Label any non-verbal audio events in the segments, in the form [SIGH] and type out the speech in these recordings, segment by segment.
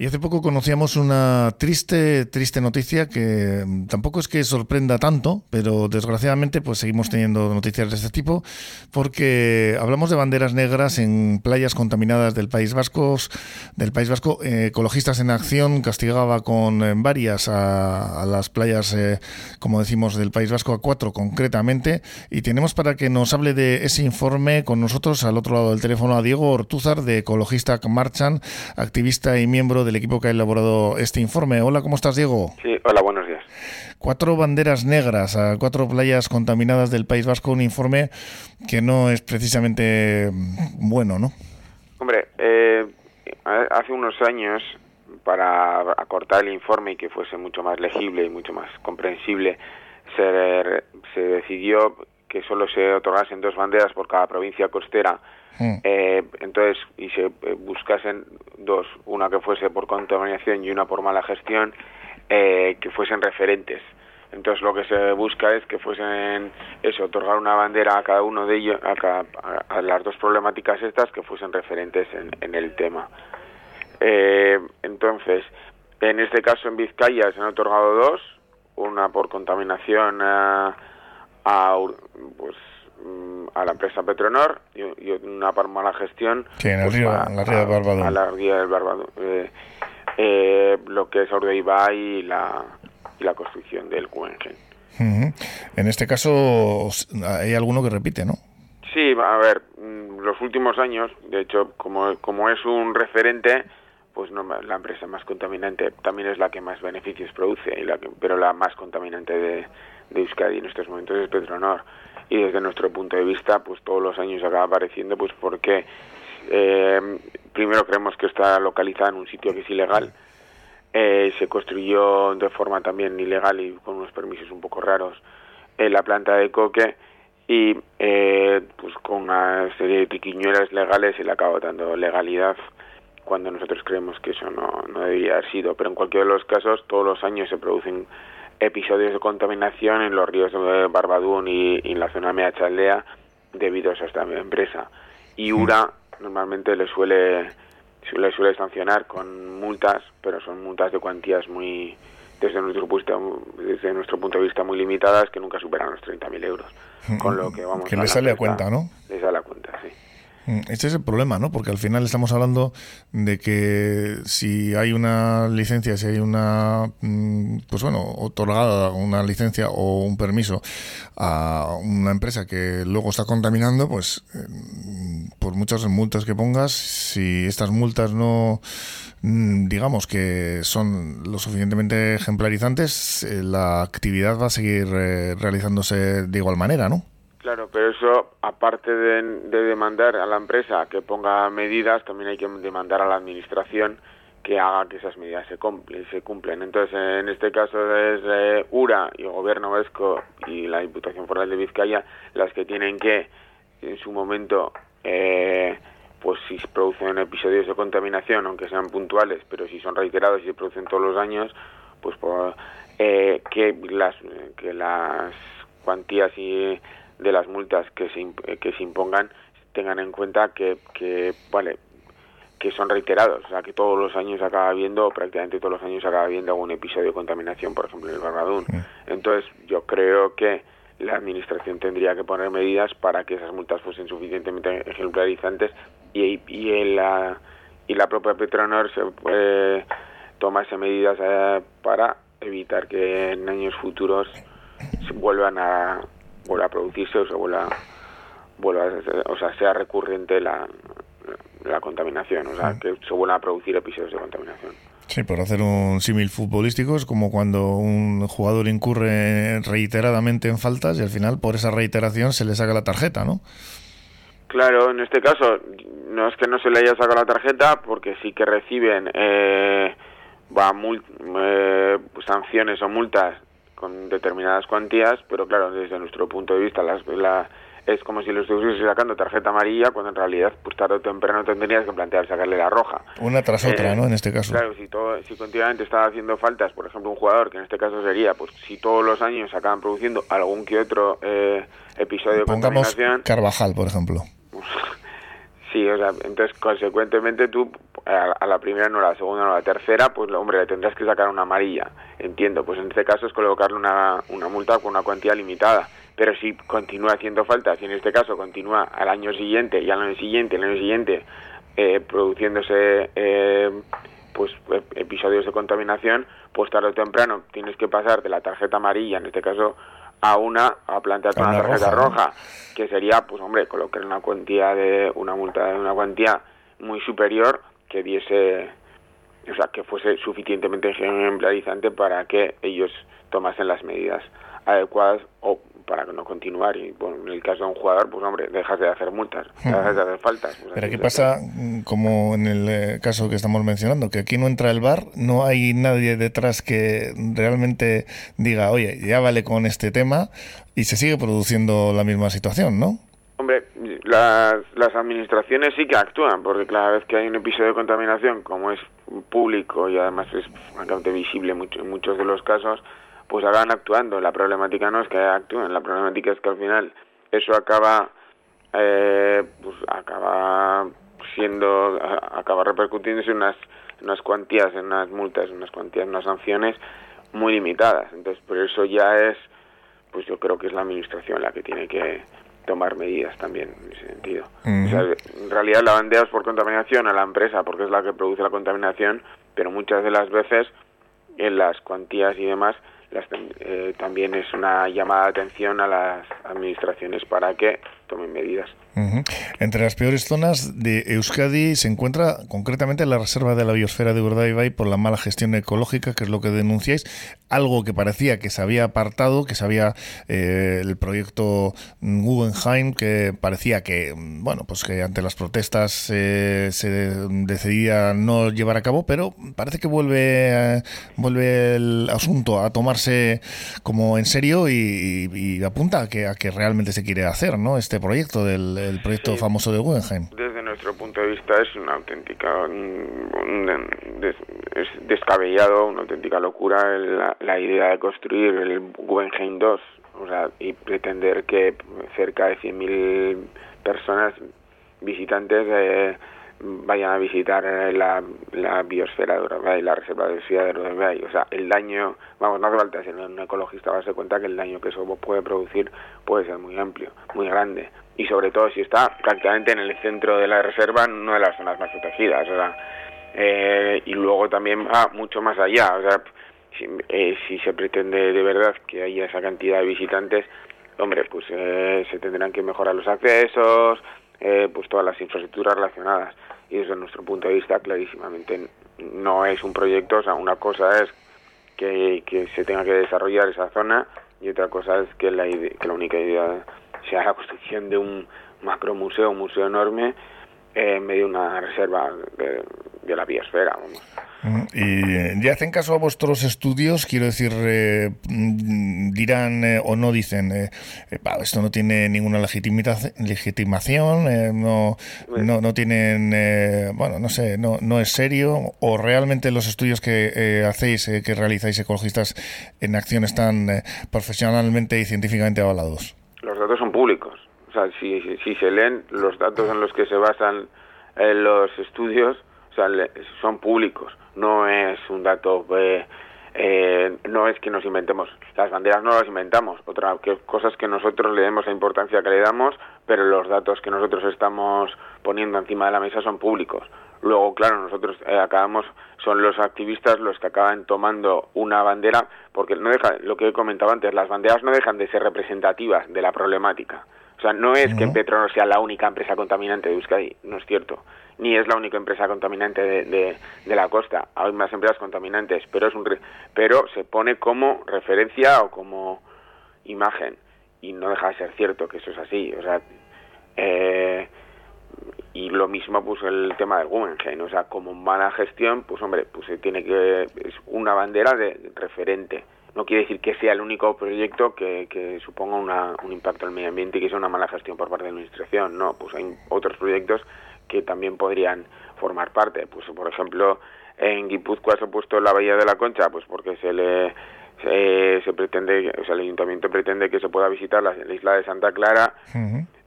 Y hace poco conocíamos una triste, triste noticia que tampoco es que sorprenda tanto, pero desgraciadamente pues seguimos teniendo noticias de este tipo, porque hablamos de banderas negras en playas contaminadas del País Vasco. Del País Vasco, eh, Ecologistas en Acción castigaba con eh, varias a, las playas, eh, como decimos, del País Vasco, a cuatro concretamente. Y tenemos para que nos hable de ese informe con nosotros al otro lado del teléfono a Diego Ortúzar de Ecologista Marchan, activista y miembro del equipo que ha elaborado este informe. Hola, ¿cómo estás, Diego? Sí, hola, buenos días. Cuatro banderas negras a cuatro playas contaminadas del País Vasco, un informe que no es precisamente bueno, ¿no? Hombre, eh, hace unos años, para acortar el informe y que fuese mucho más legible y mucho más comprensible, se, se decidió que solo se otorgasen dos banderas por cada provincia costera Mm. Eh, entonces, y se eh, buscasen dos, una que fuese por contaminación y una por mala gestión, eh, que fuesen referentes. Entonces lo que se busca es que fuesen eso, otorgar una bandera a cada uno de ellos, a, a, las dos problemáticas estas que fuesen referentes en, el tema. entonces, en este caso en Vizcaya se han otorgado dos, una por contaminación a, a pues Mm, a la empresa Petronor y, una mala gestión sí, en, el pues, río, a, la ría del Barbado. A la ría del Barbado. Eh, eh, lo que es Ordeiba y la, y la construcción del Guggenheim. En este caso hay alguno que repite, ¿no? Sí, a ver, mm, los últimos años, de hecho, como, como es un referente, pues no, la empresa más contaminante también es la que más beneficios produce, y la pero la más contaminante de, Euskadi en estos momentos es Petronor. Y desde nuestro punto de vista pues todos los años acaba apareciendo pues porque eh, primero creemos que está localizada en un sitio que es ilegal. Eh, se construyó de forma también ilegal y con unos permisos un poco raros en la planta de coque y eh, pues con una serie de triquiñuelas legales se le acaba dando legalidad cuando nosotros creemos que eso no, no debería haber sido pero en cualquiera de los casos todos los años se producen episodios de contaminación en los ríos de Barbadún y, en la zona media chaldea debido a esta empresa. Y URA normalmente le suele, le suele sancionar con multas, pero son multas de cuantías muy, desde nuestro, punto, desde nuestro punto de vista, muy limitadas, que nunca superan los 30.000 euros. Con lo que vamos Que le sale a cuenta, ¿no? Le sale a cuenta, sí. Mm, este es el problema, ¿no? Porque al final estamos hablando de que si hay una licencia, si hay una, mm, pues bueno, otorgada una licencia o un permiso a una empresa que luego está contaminando, pues eh, por muchas multas que pongas, si estas multas no, mm, digamos que son lo suficientemente ejemplarizantes, eh, la actividad va a seguir eh, realizándose de igual manera, ¿no? Claro, pero eso, aparte de, demandar a la empresa que ponga medidas, también hay que demandar a la administración que haga que esas medidas se, cumplen. Se cumplen. Entonces, en este caso es URA y el Gobierno Vasco y la Diputación Foral de Vizcaya las que tienen que, en su momento, eh, pues si se producen episodios de contaminación, aunque sean puntuales, pero si son reiterados y se producen todos los años, pues, eh, que las que las cuantías y de las multas que se, que se impongan tengan en cuenta que, que vale que son reiterados, o sea que todos los años acaba habiendo, prácticamente todos los años acaba habiendo algún episodio de contaminación, por ejemplo en el Barbadún. Entonces yo creo que la administración tendría que poner medidas para que esas multas fuesen suficientemente ejemplarizantes y, y, la, y la propia Petronor se puede tomase medidas eh, para evitar que en años futuros se vuelvan a, vuelva a producirse o se vuelva, vuelva o sea, sea recurrente la, la contaminación, o sea, que se vuelvan a producir episodios de contaminación. Sí, por hacer un símil futbolístico, es como cuando un jugador incurre reiteradamente en faltas y al final por esa reiteración se le saca la tarjeta, ¿no? Claro, en este caso no es que no se le haya sacado la tarjeta porque sí que reciben eh, va eh, sanciones o multas con determinadas cuantías, pero claro, desde nuestro punto de vista la, es como si lo estuviese sacando tarjeta amarilla, cuando en realidad, pues tarde o temprano tendrías que plantear sacarle la roja. Una tras otra, eh, ¿no? En este caso. Claro, si, todo, si continuamente está haciendo faltas, por ejemplo, un jugador, que en este caso sería, pues si todos los años acaban produciendo algún que otro eh, episodio de Pongamos Carvajal, por ejemplo. [LAUGHS] sí, o sea, entonces, consecuentemente tú a, la primera no, a la segunda no, a la tercera, pues hombre, le tendrás que sacar una amarilla, entiendo, pues en este caso es colocarle una, una multa con una cuantía limitada, pero si continúa haciendo falta, si en este caso continúa al año siguiente y al año siguiente, el año siguiente, eh, produciéndose eh, pues episodios de contaminación, pues tarde o temprano tienes que pasar de la tarjeta amarilla, en este caso, a una, a plantearte una tarjeta roja, que sería, pues hombre, colocar una cuantía de, una multa de una cuantía muy superior que diese, o sea, que fuese suficientemente ejemplarizante para que ellos tomasen las medidas adecuadas o para no continuar. Y bueno, en el caso de un jugador, pues hombre, dejas de hacer multas, dejas de hacer faltas. Pues, Pero ¿qué pasa, mm, como en el eh, caso que estamos mencionando, que aquí no entra el bar, no hay nadie detrás que realmente diga, oye, ya vale con este tema y se sigue produciendo la misma situación, ¿no? Las, administraciones sí que actúan, porque cada vez que hay un episodio de contaminación, como es público y además es francamente visible en muchos de los casos, pues hagan actuando. La problemática no es que actúen, la problemática es que al final eso acaba, eh, pues acaba siendo, acaba repercutiéndose en unas, unas cuantías, en unas multas, en unas cuantías, en unas sanciones muy limitadas. Entonces, por eso ya es, pues yo creo que es la administración la que tiene que tomar medidas también en ese sentido. en realidad la bandeas por contaminación a la empresa porque es la que produce la contaminación, pero muchas de las veces en las cuantías y demás eh, también es una llamada de atención a las administraciones para que tomen medidas. Entre las peores zonas de Euskadi se encuentra concretamente la reserva de la biosfera de Urdaibai por la mala gestión ecológica, que es lo que denunciáis, algo que parecía que se había apartado, que se había eh, el proyecto Guggenheim, que parecía que, bueno, pues que ante las protestas eh, se decidía no llevar a cabo, pero parece que vuelve, vuelve el asunto a tomarse como en serio y, apunta a que, a que realmente se quiere hacer, ¿no? Este proyecto del el proyecto famoso de Guggenheim? Desde nuestro punto de vista es una auténtica, es descabellado, una auténtica locura la, idea de construir el Guggenheim 2, o sea, y pretender que cerca de 100.000 personas visitantes eh, vayan a visitar la, biosfera de Uruguay, la reserva de biosfera de Uruguay. O sea, el daño, vamos, no hace falta ser un ecologista para darse cuenta que el daño que eso puede producir puede ser muy amplio, muy grande. Y sobre todo si está prácticamente en el centro de la reserva, en una de las zonas más protegidas. O eh, y luego también va mucho más allá. O sea, si, eh, si se pretende de verdad que haya esa cantidad de visitantes, hombre, pues eh, se tendrán que mejorar los accesos, eh, pues todas las infraestructuras relacionadas y desde nuestro punto de vista clarísimamente no es un proyecto, o sea, una cosa es que, que se tenga que desarrollar esa zona y otra cosa es que la, que la única idea sea la construcción de un macro museo, un museo enorme en medio de una reserva de la biosfera. Vamos. Y eh, ya hacen caso a vuestros estudios, quiero decir, eh, mm, dirán eh, o no dicen, esto no tiene ninguna legitimación, no, no, no, tienen, bueno, no sé, no, no es serio, o realmente los estudios que hacéis, que realizáis ecologistas en acción están profesionalmente y científicamente avalados. Los datos son públicos, o sea, si, si se leen los datos en los que se basan los estudios, son públicos no es un dato, eh, eh, no es que nos inventemos, las banderas no las inventamos, otra que cosas que nosotros le demos la importancia que le damos, pero los datos que nosotros estamos poniendo encima de la mesa son públicos. Luego, claro, nosotros eh, acabamos, son los activistas los que acaban tomando una bandera, porque no deja, lo que he comentado antes, las banderas no dejan de ser representativas de la problemática. O sea, no es que Petro sea la única empresa contaminante de Euskadi, no es cierto ni es la única empresa contaminante de, de, la costa. Hay más empresas contaminantes, pero es un pero se pone como referencia o como imagen y no deja de ser cierto que eso es así. O sea, eh, y lo mismo pues el tema del Guggenheim, o sea, como mala gestión, pues hombre, pues se tiene que es una bandera de referente. No quiere decir que sea el único proyecto que, que suponga una, un impacto al medio ambiente y que sea una mala gestión por parte de la administración. No, pues hay otros proyectos que también podrían formar parte. Pues por ejemplo, en Guipúzcoa se ha puesto la Bahía de la Concha, pues porque se le se, pretende, o sea, el ayuntamiento pretende que se pueda visitar la, isla de Santa Clara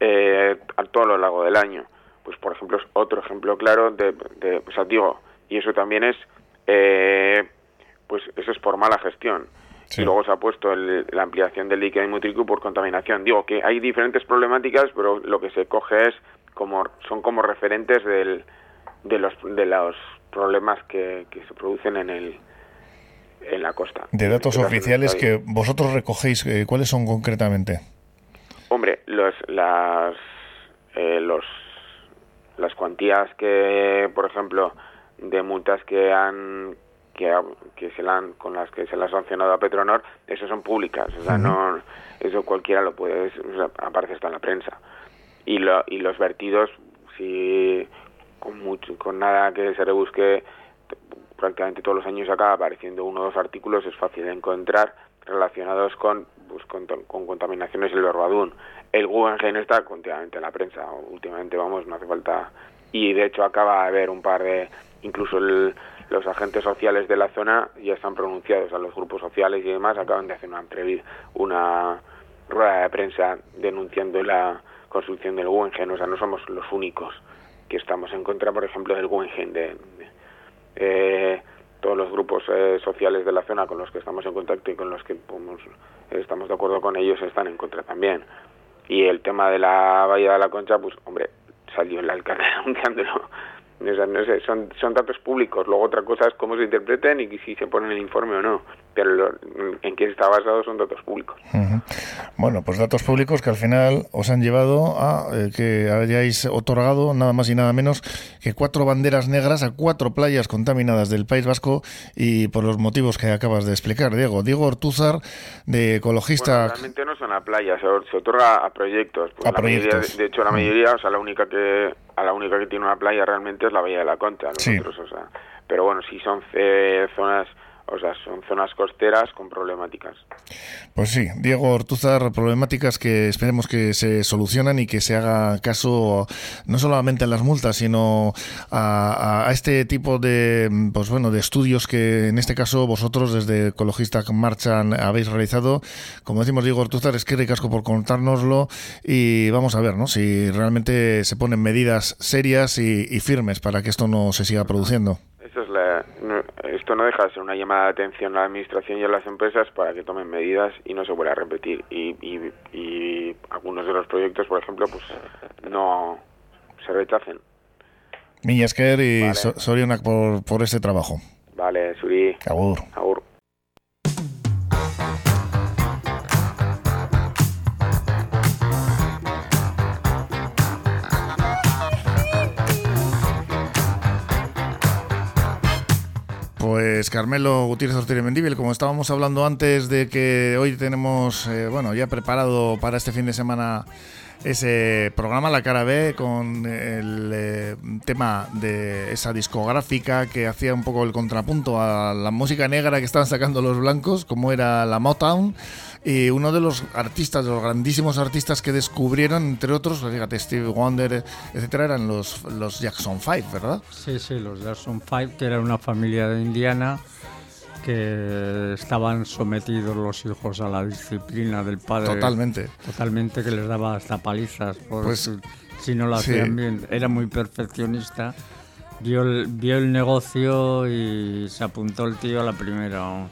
eh, a todo lo largo del año. pues por ejemplo es otro ejemplo claro de, de o sea, digo, y eso también es, eh, pues eso es por mala gestión. Y luego se ha puesto la ampliación del líquido inmutrico por contaminación. Digo que hay diferentes problemáticas, pero lo que se coge es como son como referentes del, de los de los problemas que, que se producen en el en la costa. De datos oficiales que vosotros recogéis, eh, ¿cuáles son concretamente? Hombre, los, las, eh, los, las cuantías que, por ejemplo, de multas que han que, que se la han, con las que se las ha sancionado a Petronor, eso son públicas, o sea, no eso cualquiera lo puede, aparece hasta en la prensa. Y, lo, y los vertidos, si con mucho, con nada que se rebusque prácticamente todos los años acaba apareciendo uno o dos artículos, es fácil de encontrar relacionados con, pues, con, contaminaciones del Orbadún. El Guggenheim está continuamente en la prensa, últimamente vamos, no hace falta. Y de hecho acaba de haber un par de, incluso los agentes sociales de la zona ya están pronunciados a los grupos sociales y demás, acaban de hacer una, una rueda de prensa denunciando la construcción del Guggenheim, o sea, no somos los únicos que estamos en contra, por ejemplo, del Guggenheim de eh, todos los grupos eh, sociales de la zona con los que estamos en contacto y con los que estamos de acuerdo con ellos están en contra también. Y el tema de la Bahía de la Concha, pues hombre, salió el alcalde [LAUGHS] anunciándolo son, son datos públicos. Luego otra cosa es cómo se interpreten y si se ponen en el informe o no. Pero en qué está basado son datos públicos. Bueno, pues datos públicos que al final os han llevado a eh, que hayáis otorgado nada más y nada menos que cuatro banderas negras a cuatro playas contaminadas del País Vasco y por los motivos que acabas de explicar, Diego. Diego Ortúzar, de ecologista. realmente no son a playas, se, otorga a proyectos. Pues a proyectos. de hecho, la mayoría, o sea, la única que a la única que tiene una playa realmente es la Bahía de la Concha. Nosotros, o sea, pero bueno, si son eh, zonas o sea, son zonas costeras con problemáticas. Pues sí, Diego Ortuzar, problemáticas que esperemos que se solucionan y que se haga caso no solamente a las multas, sino a, este tipo de, pues bueno, de estudios que en este caso vosotros desde Ecologista Marchan habéis realizado. Como decimos, Diego Ortuzar, es que ricasco por contárnoslo y vamos a ver ¿no? si realmente se ponen medidas serias y firmes para que esto no se siga produciendo esto no deja de ser una llamada de atención a la administración y a las empresas para que tomen medidas y no se vuelva a repetir. Y, y, algunos de los proyectos, por ejemplo, pues no se rechacen. Miñasker y vale. por, por este trabajo. Vale, Suri. Agur. Agur. Pues Carmelo Gutiérrez Ortiz Mendíbil, como estábamos hablando antes de que hoy tenemos, eh, bueno, ya preparado para este fin de semana ese programa, La Cara B, con el eh, tema de esa discográfica que hacía un poco el contrapunto a la música negra que estaban sacando los blancos, como era la Motown. Y uno de los artistas, de los grandísimos artistas que descubrieron, entre otros, pues fíjate, Steve Wonder, etcétera, eran los, los Jackson Five, ¿verdad? Sí, sí, los Jackson Five, que era una familia de Indiana que estaban sometidos los hijos a la disciplina del padre. Totalmente. Totalmente, que les daba hasta palizas por pues, si no lo hacían bien. Era muy perfeccionista. Vio el, vio el negocio y se apuntó el tío a la primera.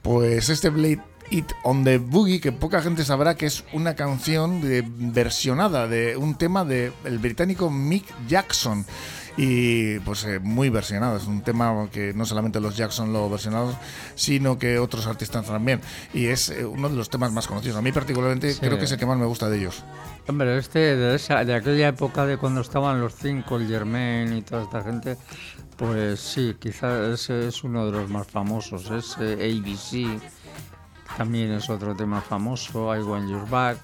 Pues este Blade It on the Boogie, que poca gente sabrá que es una canción de, versionada de un tema del el británico Mick Jackson. Y pues eh, muy versionado, es un tema que no solamente los Jackson lo versionados, sino que otros artistas también. Y es eh, uno de los temas más conocidos. A mí particularmente creo que es el que más me gusta de ellos. Hombre, este de, esa, de aquella época de cuando estaban los cinco, el Germain y toda esta gente, pues sí, quizás ese es uno de los más famosos, es ABC también es otro tema famoso, I Want Your Back.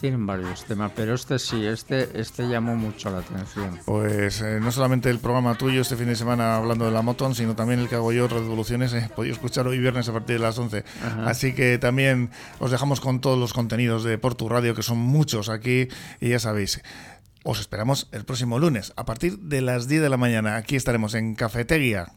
Tienen varios temas, pero este sí, este, este llamó mucho la atención. Pues eh, no solamente el programa tuyo este fin de semana hablando de la Moton, sino también el que hago yo, Revoluciones, he podido escuchar hoy viernes a partir de las 11. Así que también os dejamos con todos los contenidos de Portu Radio, que son muchos aquí, y ya sabéis. Os esperamos el próximo lunes a partir de las 10 de la mañana. Aquí estaremos en Cafetería.